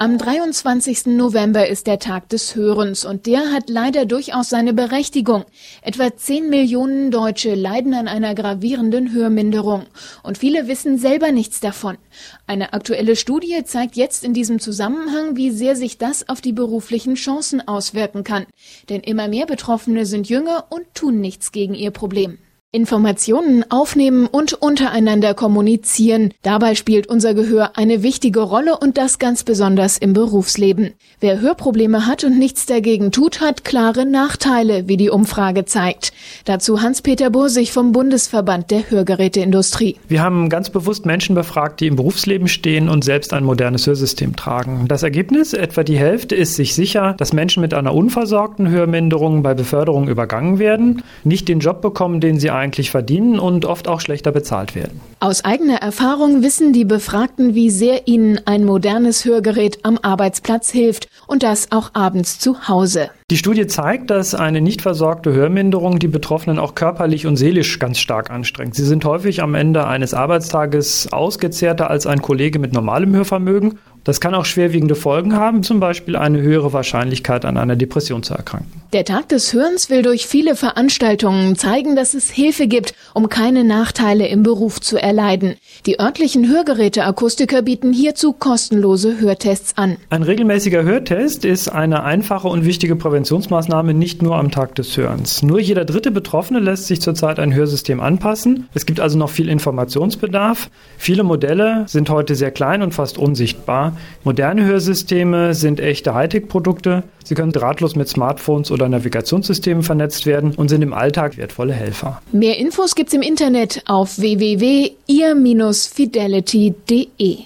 Am 23. November ist der Tag des Hörens und der hat leider durchaus seine Berechtigung. Etwa 10 Millionen Deutsche leiden an einer gravierenden Hörminderung und viele wissen selber nichts davon. Eine aktuelle Studie zeigt jetzt in diesem Zusammenhang, wie sehr sich das auf die beruflichen Chancen auswirken kann. Denn immer mehr Betroffene sind jünger und tun nichts gegen ihr Problem. Informationen aufnehmen und untereinander kommunizieren. Dabei spielt unser Gehör eine wichtige Rolle und das ganz besonders im Berufsleben. Wer Hörprobleme hat und nichts dagegen tut, hat klare Nachteile, wie die Umfrage zeigt. Dazu Hans-Peter Bursig vom Bundesverband der Hörgeräteindustrie. Wir haben ganz bewusst Menschen befragt, die im Berufsleben stehen und selbst ein modernes Hörsystem tragen. Das Ergebnis, etwa die Hälfte, ist sich sicher, dass Menschen mit einer unversorgten Hörminderung bei Beförderung übergangen werden, nicht den Job bekommen, den sie eigentlich verdienen und oft auch schlechter bezahlt werden. Aus eigener Erfahrung wissen die Befragten, wie sehr ihnen ein modernes Hörgerät am Arbeitsplatz hilft und das auch abends zu Hause. Die Studie zeigt, dass eine nicht versorgte Hörminderung die Betroffenen auch körperlich und seelisch ganz stark anstrengt. Sie sind häufig am Ende eines Arbeitstages ausgezehrter als ein Kollege mit normalem Hörvermögen das kann auch schwerwiegende Folgen haben, zum Beispiel eine höhere Wahrscheinlichkeit an einer Depression zu erkranken. Der Tag des Hörens will durch viele Veranstaltungen zeigen, dass es Hilfe gibt, um keine Nachteile im Beruf zu erleiden. Die örtlichen Hörgeräteakustiker bieten hierzu kostenlose Hörtests an. Ein regelmäßiger Hörtest ist eine einfache und wichtige Präventionsmaßnahme nicht nur am Tag des Hörens. Nur jeder dritte Betroffene lässt sich zurzeit ein Hörsystem anpassen. Es gibt also noch viel Informationsbedarf. Viele Modelle sind heute sehr klein und fast unsichtbar. Moderne Hörsysteme sind echte Hightech-Produkte. Sie können drahtlos mit Smartphones oder Navigationssystemen vernetzt werden und sind im Alltag wertvolle Helfer. Mehr Infos gibt's im Internet auf www.ir-fidelity.de.